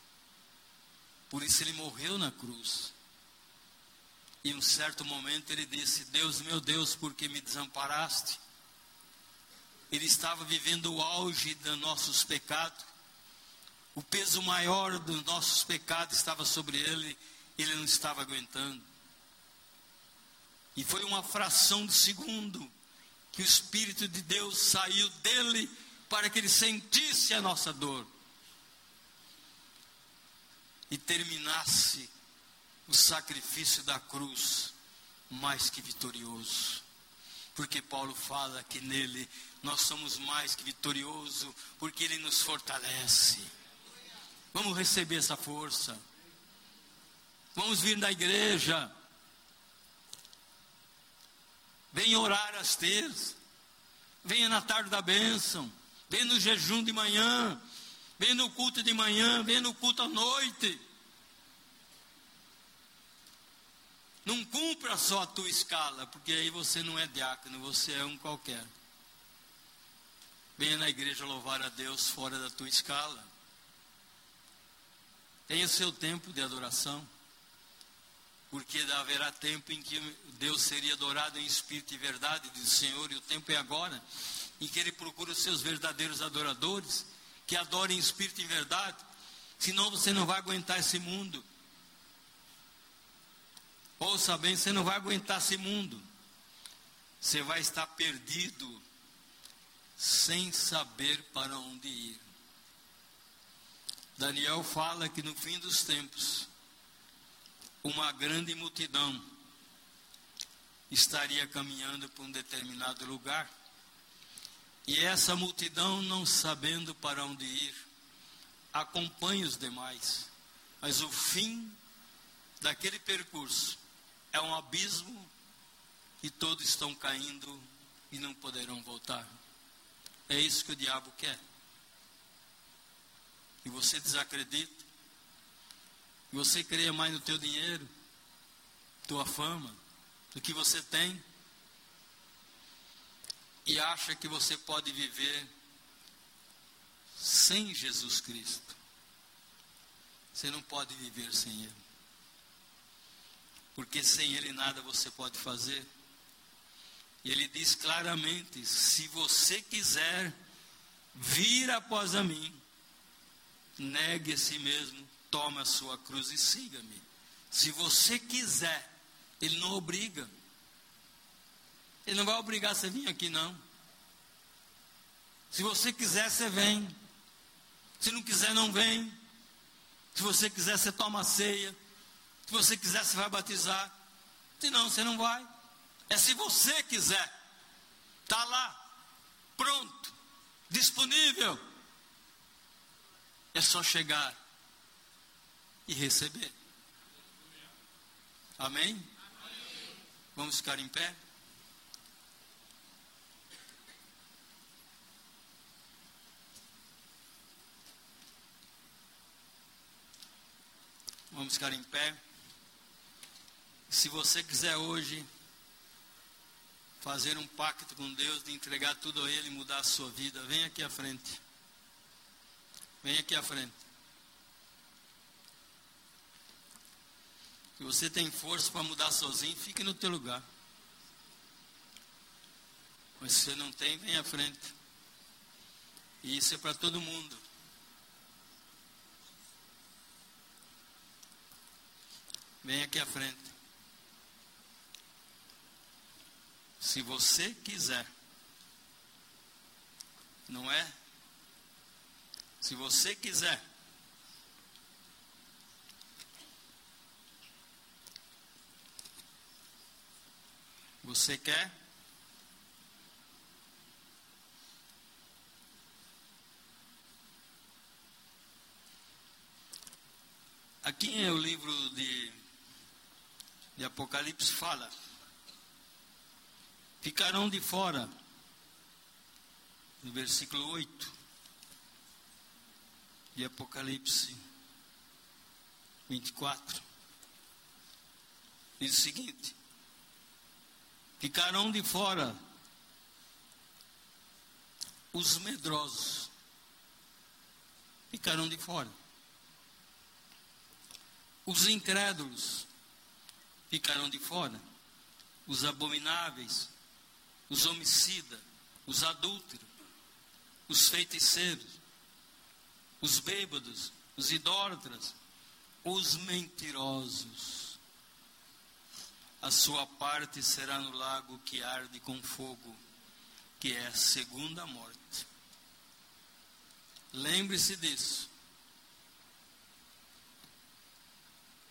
Por isso Ele morreu na cruz. E em um certo momento ele disse: Deus, meu Deus, por que me desamparaste? ele estava vivendo o auge dos nossos pecados. O peso maior dos nossos pecados estava sobre ele, ele não estava aguentando. E foi uma fração de segundo que o Espírito de Deus saiu dele para que ele sentisse a nossa dor e terminasse o sacrifício da cruz mais que vitorioso. Porque Paulo fala que nele nós somos mais que vitoriosos, porque Ele nos fortalece. Vamos receber essa força. Vamos vir da igreja. Venha orar às terças. Venha na tarde da bênção. Venha no jejum de manhã. Venha no culto de manhã. Venha no culto à noite. Não cumpra só a tua escala, porque aí você não é diácono, você é um qualquer. Venha na igreja louvar a Deus fora da tua escala. Tenha seu tempo de adoração. Porque haverá tempo em que Deus seria adorado em espírito e verdade, diz o Senhor, e o tempo é agora, em que Ele procura os seus verdadeiros adoradores, que adorem em espírito e verdade, senão você não vai aguentar esse mundo. Ouça bem, você não vai aguentar esse mundo. Você vai estar perdido, sem saber para onde ir. Daniel fala que no fim dos tempos, uma grande multidão estaria caminhando para um determinado lugar. E essa multidão, não sabendo para onde ir, acompanha os demais. Mas o fim daquele percurso é um abismo e todos estão caindo e não poderão voltar. É isso que o diabo quer. E você desacredita. Você creia mais no teu dinheiro, tua fama, do que você tem. E acha que você pode viver sem Jesus Cristo. Você não pode viver sem Ele. Porque sem Ele nada você pode fazer. E Ele diz claramente: se você quiser vir após a mim, negue a si mesmo, tome a sua cruz e siga-me. Se você quiser, Ele não obriga. Ele não vai obrigar você a vir aqui, não. Se você quiser, você vem. Se não quiser, não vem. Se você quiser, você toma a ceia. Se você quiser, você vai batizar. Se não, você não vai. É se você quiser. Está lá, pronto, disponível. É só chegar e receber. Amém? Vamos ficar em pé? Vamos ficar em pé. Se você quiser hoje fazer um pacto com Deus, de entregar tudo a Ele e mudar a sua vida, vem aqui à frente. Vem aqui à frente. Se você tem força para mudar sozinho, fique no teu lugar. Mas se você não tem, vem à frente. E isso é para todo mundo. Vem aqui à frente. Se você quiser. Não é? Se você quiser. Você quer? Aqui é o livro de de Apocalipse fala: ficarão de fora, no versículo 8 de Apocalipse 24, diz o seguinte: ficarão de fora os medrosos, ficarão de fora, os incrédulos, ficarão de fora. Os abomináveis, os homicidas, os adúlteros, os feiticeiros, os bêbados, os idólatras, os mentirosos. A sua parte será no lago que arde com fogo, que é a segunda morte. Lembre-se disso.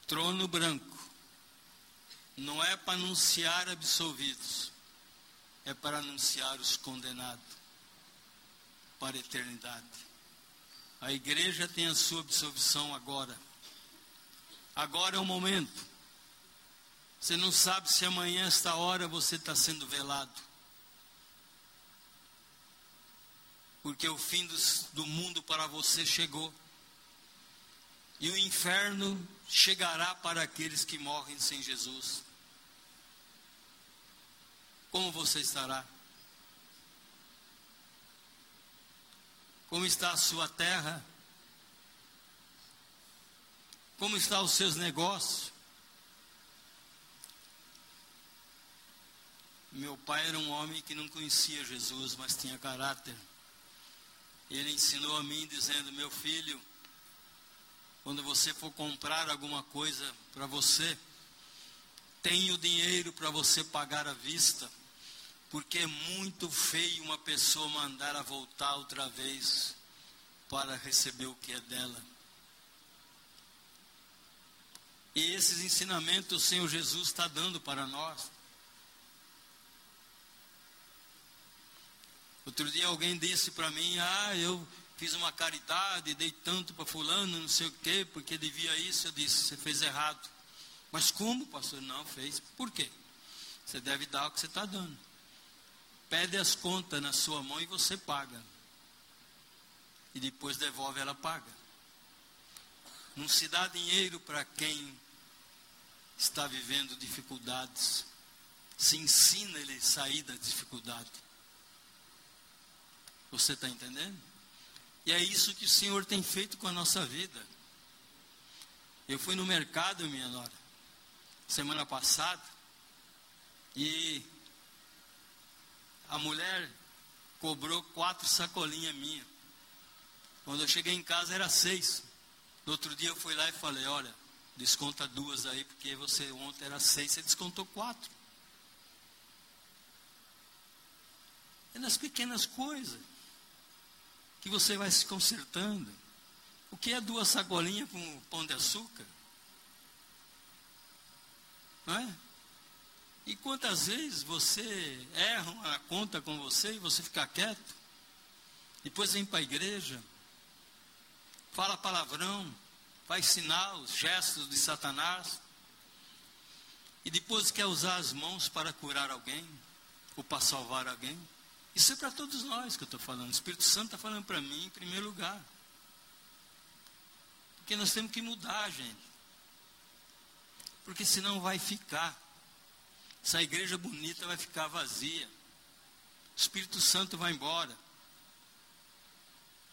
Trono branco não é para anunciar absolvidos, é para anunciar os condenados para a eternidade. A igreja tem a sua absolvição agora. Agora é o momento. Você não sabe se amanhã, esta hora, você está sendo velado. Porque o fim dos, do mundo para você chegou. E o inferno chegará para aqueles que morrem sem Jesus. Como você estará? Como está a sua terra? Como estão os seus negócios? Meu pai era um homem que não conhecia Jesus, mas tinha caráter. Ele ensinou a mim dizendo: "Meu filho, quando você for comprar alguma coisa para você, tenha o dinheiro para você pagar à vista, porque é muito feio uma pessoa mandar a voltar outra vez para receber o que é dela. E esses ensinamentos o Senhor Jesus está dando para nós. Outro dia alguém disse para mim: Ah, eu fiz uma caridade, dei tanto para Fulano, não sei o quê, porque devia isso. Eu disse: Você fez errado. Mas como, pastor? Não fez. Por quê? Você deve dar o que você está dando. Pede as contas na sua mão e você paga. E depois devolve, ela paga. Não se dá dinheiro para quem está vivendo dificuldades. Se ensina ele a sair da dificuldade. Você está entendendo? E é isso que o Senhor tem feito com a nossa vida. Eu fui no mercado, minha nora, semana passada, e a mulher cobrou quatro sacolinhas minhas. Quando eu cheguei em casa era seis. No outro dia eu fui lá e falei, olha, desconta duas aí, porque você ontem era seis, você descontou quatro. É nas pequenas coisas que você vai se consertando. O que é duas sacolinhas com pão de açúcar? Não é? E quantas vezes você erra a conta com você e você fica quieto? Depois vem para a igreja, fala palavrão, faz sinal, gestos de Satanás, e depois quer usar as mãos para curar alguém, ou para salvar alguém. Isso é para todos nós que eu estou falando. O Espírito Santo está falando para mim em primeiro lugar. Porque nós temos que mudar, gente. Porque senão vai ficar. Essa igreja bonita vai ficar vazia. O Espírito Santo vai embora.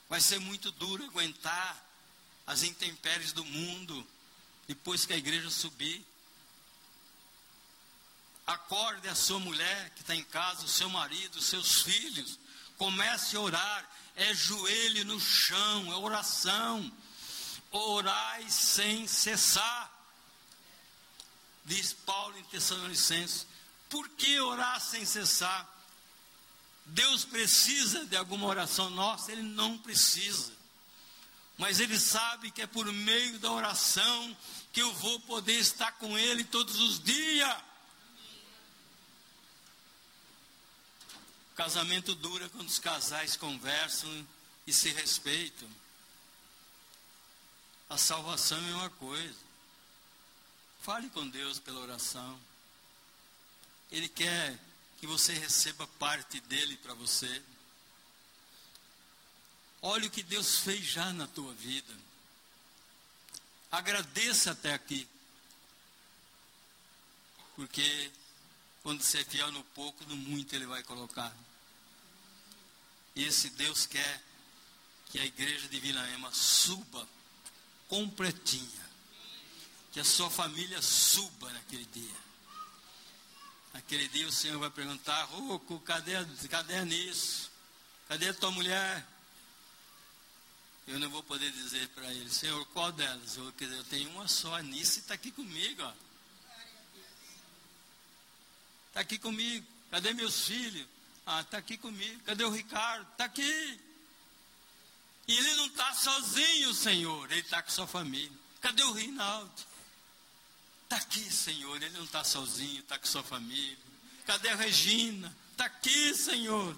Vai ser muito duro aguentar as intempéries do mundo depois que a igreja subir. Acorde a sua mulher que está em casa, o seu marido, os seus filhos. Comece a orar. É joelho no chão, é oração. Orai sem cessar. Diz Paulo em Tessalonicenses. Por que orar sem cessar? Deus precisa de alguma oração nossa? Ele não precisa. Mas Ele sabe que é por meio da oração que eu vou poder estar com Ele todos os dias. Casamento dura quando os casais conversam e se respeitam. A salvação é uma coisa. Fale com Deus pela oração. Ele quer que você receba parte dele para você. Olhe o que Deus fez já na tua vida. Agradeça até aqui. Porque quando você é fiel no pouco, no muito Ele vai colocar. E esse Deus quer que a igreja de Vila Ema suba completinha. Que a sua família suba naquele dia. Naquele dia o Senhor vai perguntar, Roco, cadê, cadê a nisso? Cadê a tua mulher? Eu não vou poder dizer para ele, Senhor, qual delas? Eu, eu tenho uma só, a está aqui comigo, ó. Está aqui comigo. Cadê meus filhos? Ah, está aqui comigo. Cadê o Ricardo? Está aqui. E ele não está sozinho, Senhor. Ele está com sua família. Cadê o Reinaldo? Está aqui, Senhor. Ele não está sozinho, está com sua família. Cadê a Regina? Está aqui, Senhor.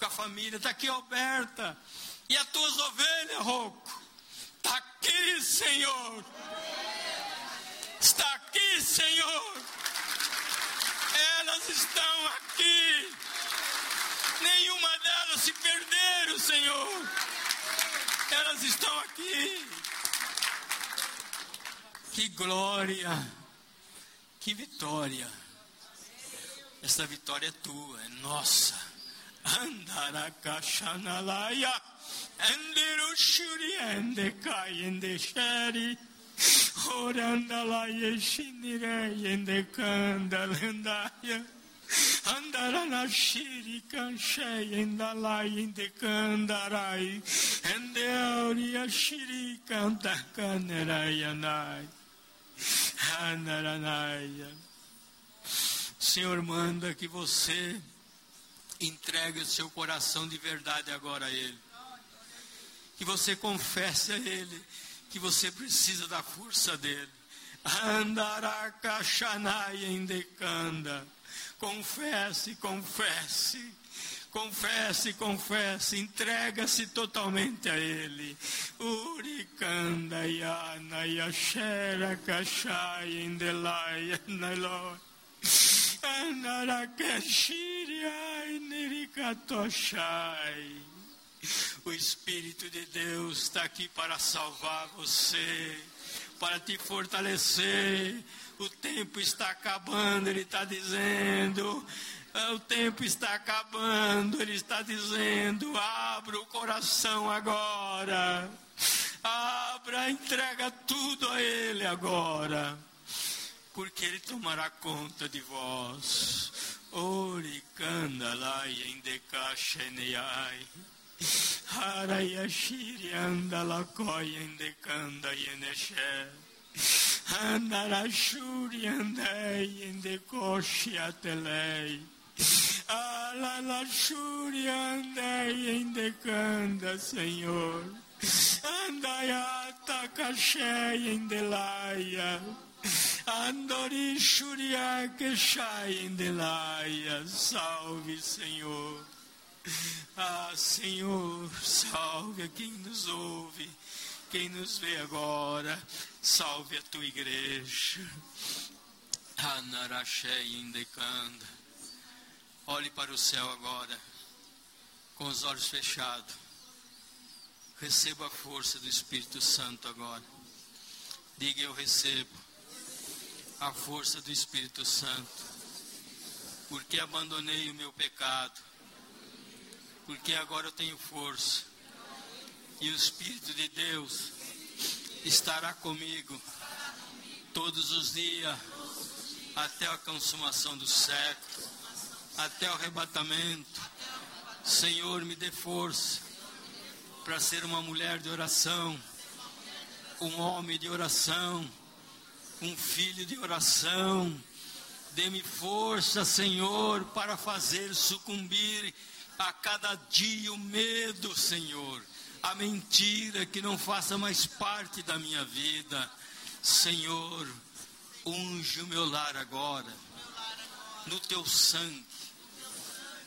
Com a família. Está aqui, Alberta. E as tuas ovelhas, Roco? Está aqui, Senhor. Está aqui, Senhor. Elas estão aqui. Nenhuma delas se perderam, Senhor. Elas estão aqui. Que glória. Que vitória. Essa vitória é tua, é nossa. Andarakashanalaya. Enderushuri endekai endesheri. Orandalaya shinire endekandalendaya. Andarana shirikan shayendalai indekandarai. Endeuria shirikan takanerayanai. Anaranaya. Senhor, manda que você entregue o seu coração de verdade agora a Ele. Que você confesse a Ele que você precisa da força dele. Andarakashanaya indekanda. Confesse, confesse. Confesse, confesse, entrega-se totalmente a Ele. Urikanda yana yashera kashaya indelaya naloi. Anarakashiria inirikatoshai. O Espírito de Deus está aqui para salvar você, para te fortalecer. O tempo está acabando, Ele está dizendo. O tempo está acabando, Ele está dizendo: abra o coração agora. Abra, entrega tudo a Ele agora, porque Ele tomará conta de vós. Orikanda lai endekashenei. Harayashiri andala koya indekanda yeneshe. Andarashuri andei indekoshi atelei. Alalashuri andei indekanda, Senhor. Andayata kasheia indelaia. Andori shuria keshai indelaia. Salve, Senhor. Ah, Senhor, salve a quem nos ouve, quem nos vê agora, salve a tua igreja. Anarashei indecanda. Olhe para o céu agora, com os olhos fechados. Receba a força do Espírito Santo agora. Diga: Eu recebo a força do Espírito Santo, porque abandonei o meu pecado porque agora eu tenho força. E o Espírito de Deus estará comigo todos os dias, até a consumação do século, até o arrebatamento. Senhor, me dê força para ser uma mulher de oração, um homem de oração, um filho de oração. Dê-me força, Senhor, para fazer sucumbir a cada dia o medo, Senhor, a mentira que não faça mais parte da minha vida. Senhor, unge o meu lar agora, no teu sangue,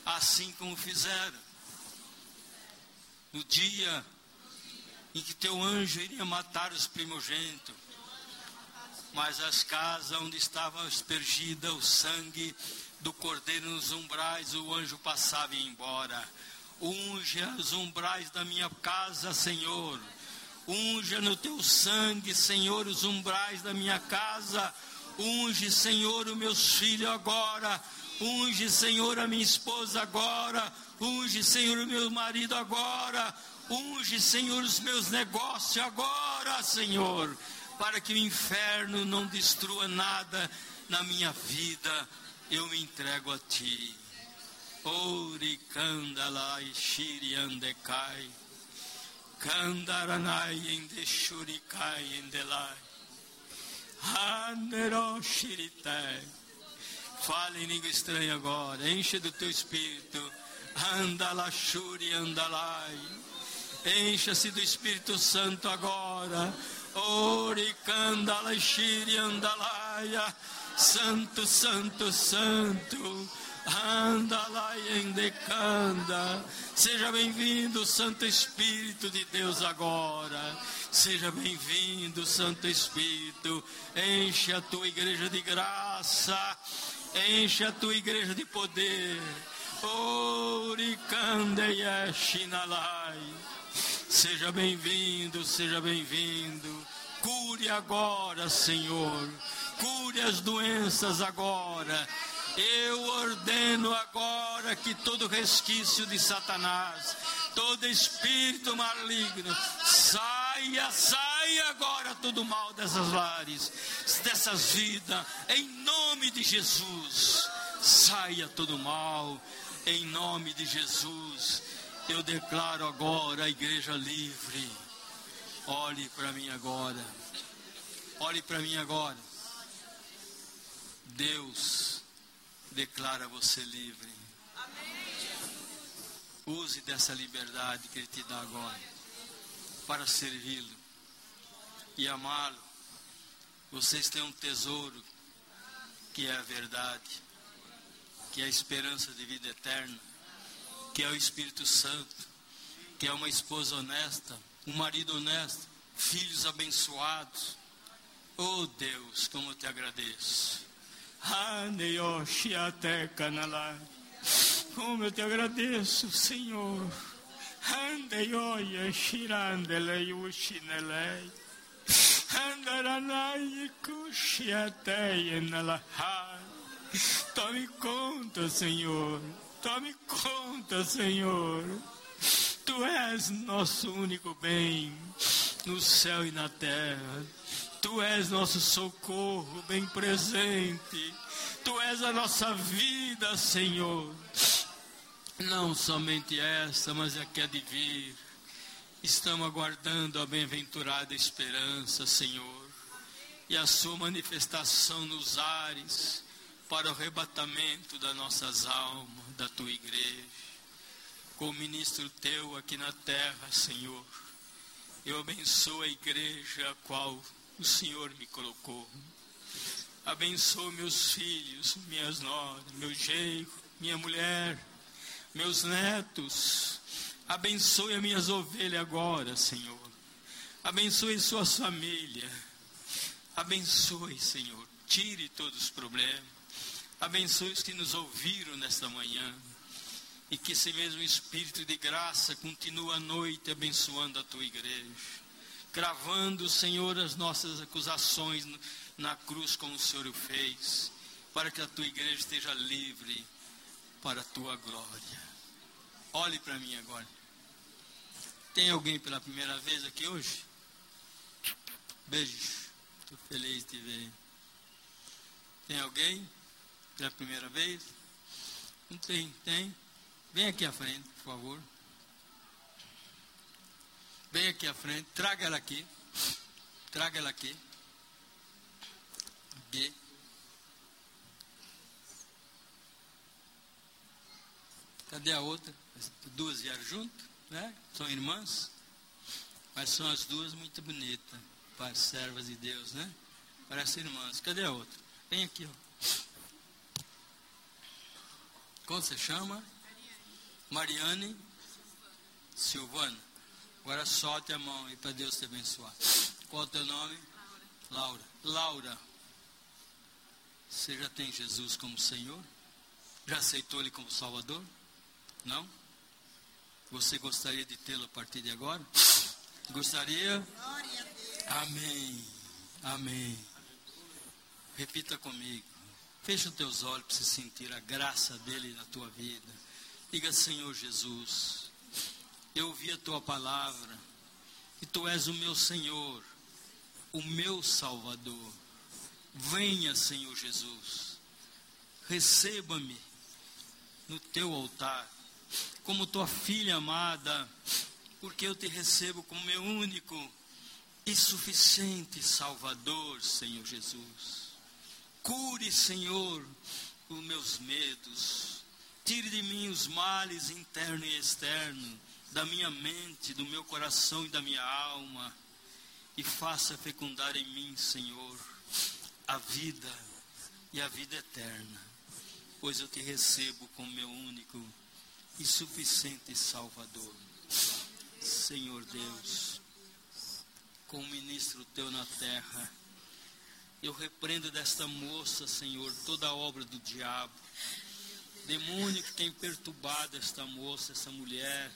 assim como fizeram. No dia em que teu anjo iria matar os primogênitos, mas as casas onde estava aspergida o sangue do cordeiro nos umbrais, o anjo passava e ia embora. Unge os umbrais da minha casa, Senhor. Unge no teu sangue, Senhor, os umbrais da minha casa. Unge, Senhor, os meus filhos agora. Unge, Senhor, a minha esposa agora. Unge, Senhor, o meu marido agora. Unge, Senhor, os meus negócios agora, Senhor. Para que o inferno não destrua nada na minha vida eu me entrego a ti. Ori kandalai shiriandekai. Kandaranai endeshurikai endelai. Hanero shiritai. Fale em língua estranha agora. Enche do teu espírito. Andalashuri andalai. Encha-se do Espírito Santo agora. Ori kandala shiri andalaia. Santo, Santo, Santo. Anda lá em decanda. Seja bem-vindo, Santo Espírito de Deus, agora. Seja bem-vindo, Santo Espírito. Enche a tua igreja de graça. Enche a tua igreja de poder. Oricandeyashinalai. Seja bem-vindo, seja bem-vindo. Cure agora, Senhor. Cure as doenças agora. Eu ordeno agora que todo resquício de Satanás, todo espírito maligno, saia, saia agora todo mal dessas lares, dessas vidas, em nome de Jesus. Saia todo mal, em nome de Jesus. Eu declaro agora a igreja livre. Olhe para mim agora. Olhe para mim agora. Deus declara você livre. Use dessa liberdade que Ele te dá agora para servi-lo e amá-lo. Vocês têm um tesouro que é a verdade, que é a esperança de vida eterna, que é o Espírito Santo, que é uma esposa honesta, um marido honesto, filhos abençoados. Oh Deus, como eu te agradeço. Como eu te agradeço, Senhor. Andeioia shirandele yushinele. Andaranai kushiateia nalahai. Tome conta, Senhor. Tome conta, Senhor. Tu és nosso único bem no céu e na terra. Tu és nosso socorro bem presente. Tu és a nossa vida, Senhor. Não somente essa, mas a que é de vir. Estamos aguardando a bem-aventurada esperança, Senhor, e a sua manifestação nos ares para o arrebatamento das nossas almas, da tua igreja. Como ministro teu aqui na terra, Senhor, eu abençoo a igreja a qual o Senhor me colocou. Abençoo meus filhos, minhas noras, meu genro, minha mulher, meus netos. Abençoe as minhas ovelhas agora, Senhor. Abençoe suas famílias. Abençoe, Senhor. Tire todos os problemas. Abençoe os que nos ouviram nesta manhã. E que esse mesmo Espírito de graça continue a noite abençoando a tua igreja. Cravando, Senhor, as nossas acusações na cruz como o Senhor o fez. Para que a tua igreja esteja livre para a tua glória. Olhe para mim agora. Tem alguém pela primeira vez aqui hoje? Beijos. Estou feliz de ver. Tem alguém? Pela primeira vez? Não tem, tem. Vem aqui à frente, por favor. Vem aqui à frente, traga ela aqui. Traga ela aqui. Aqui. Cadê a outra? As duas vieram junto, né? São irmãs. Mas são as duas muito bonitas. Para servas de Deus, né? Parecem irmãs. Cadê a outra? Vem aqui, ó. Como você chama? Mariane Silvana. Agora solte a mão aí para Deus te abençoar. Qual o teu nome? Laura. Laura. Você já tem Jesus como Senhor? Já aceitou Ele como Salvador? Não? Você gostaria de tê-lo a partir de agora? Gostaria? Amém. Amém. Repita comigo. Fecha os teus olhos para você sentir a graça dele na tua vida. Diga, Senhor Jesus, eu ouvi a tua palavra e tu és o meu Senhor, o meu Salvador. Venha, Senhor Jesus, receba-me no teu altar, como tua filha amada, porque eu te recebo como meu único e suficiente Salvador, Senhor Jesus. Cure, Senhor, os meus medos. Tire de mim os males interno e externo, da minha mente, do meu coração e da minha alma. E faça fecundar em mim, Senhor, a vida e a vida eterna. Pois eu te recebo como meu único e suficiente Salvador. Senhor Deus, como ministro teu na terra, eu repreendo desta moça, Senhor, toda a obra do diabo. Demônio que tem perturbado esta moça, essa mulher.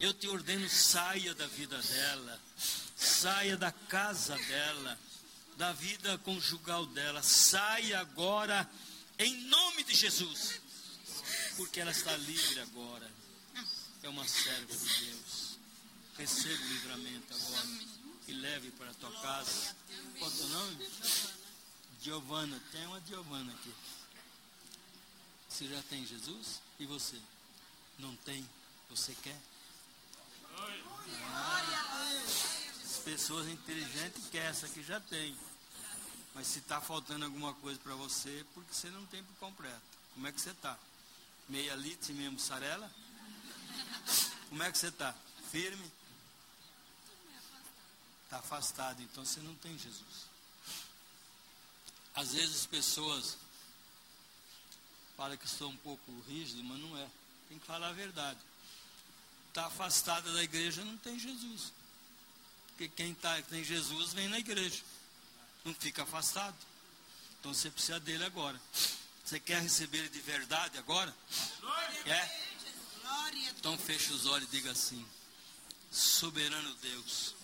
Eu te ordeno, saia da vida dela, saia da casa dela, da vida conjugal dela, saia agora Em nome de Jesus. Porque ela está livre agora. É uma serva de Deus. Receba o livramento agora. E leve para a tua casa. Qual é o teu nome? Giovana. Tem uma Giovana aqui. Você já tem Jesus? E você? Não tem? Você quer? As pessoas inteligentes querem, essa aqui já tem. Mas se está faltando alguma coisa para você, é porque você não tem por completo. Como é que você está? Meia litro e meia mussarela? Como é que você está? Firme? Está afastado, então você não tem Jesus. Às vezes as pessoas falam que sou um pouco rígido, mas não é. Tem que falar a verdade. Está afastada da igreja, não tem Jesus. Porque quem tá, tem Jesus vem na igreja. Não fica afastado. Então você precisa dele agora. Você quer receber ele de verdade agora? É? Então feche os olhos e diga assim: Soberano Deus,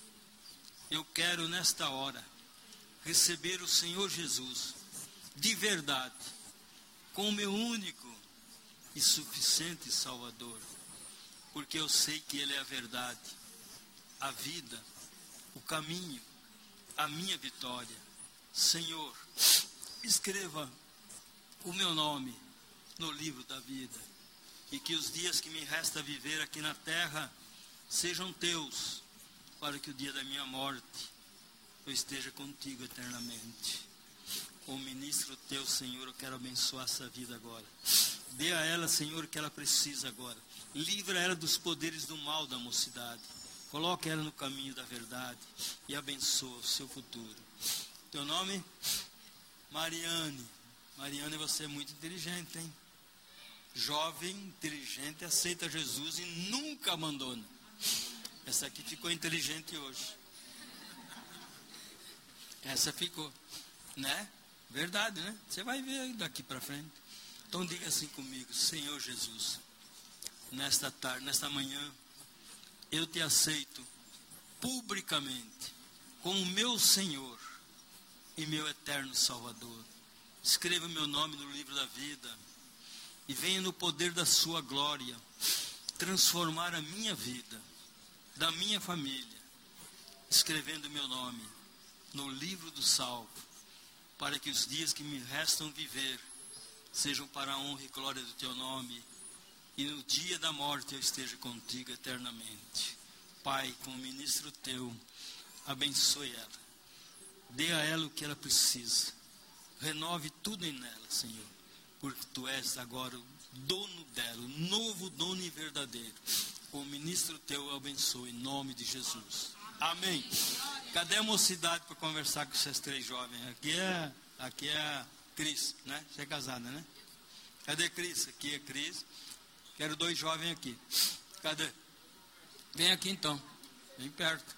eu quero nesta hora receber o Senhor Jesus de verdade, como meu único e suficiente Salvador, porque eu sei que Ele é a verdade, a vida, o caminho, a minha vitória. Senhor, escreva o meu nome no livro da vida e que os dias que me resta viver aqui na terra sejam teus, para que o dia da minha morte eu esteja contigo eternamente. Como ministro teu, Senhor, eu quero abençoar essa vida agora. Dê a ela, Senhor, o que ela precisa agora. Livra ela dos poderes do mal da mocidade. Coloque ela no caminho da verdade e abençoa o seu futuro. Teu nome? Mariane. Mariane, você é muito inteligente, hein? Jovem, inteligente, aceita Jesus e nunca abandona. Essa aqui ficou inteligente hoje. Essa ficou, né? Verdade, né? Você vai ver daqui para frente. Então diga assim comigo, Senhor Jesus, nesta tarde, nesta manhã, eu te aceito publicamente como meu Senhor e meu eterno Salvador. Escreva meu nome no livro da vida e venha no poder da sua glória transformar a minha vida, da minha família, escrevendo meu nome no livro do salvo, para que os dias que me restam viver sejam para a honra e glória do teu nome, e no dia da morte eu esteja contigo eternamente. Pai, como ministro teu, abençoe ela. Dê a ela o que ela precisa. Renove tudo em ela, Senhor, porque tu és agora o dono dela, o novo dono e verdadeiro. O ministro teu abençoe em nome de Jesus. Amém. Cadê a mocidade para conversar com esses três jovens? Aqui é, aqui é a Cris, né? Você é casada, né? Cadê Cris? Aqui é Cris. Quero dois jovens aqui. Cadê? Vem aqui então. Vem perto.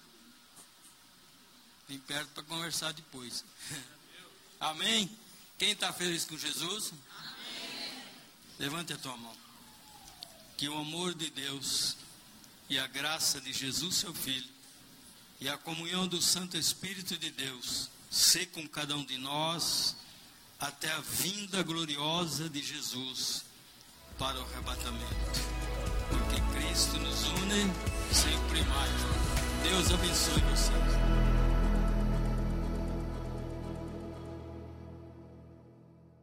Vem perto para conversar depois. Amém? Quem está feliz com Jesus? Amém. Levante a tua mão. Que o amor de Deus e a graça de Jesus, seu Filho, e a comunhão do Santo Espírito de Deus, se com cada um de nós até a vinda gloriosa de Jesus para o arrebatamento. Porque Cristo nos une sempre mais. Deus abençoe vocês.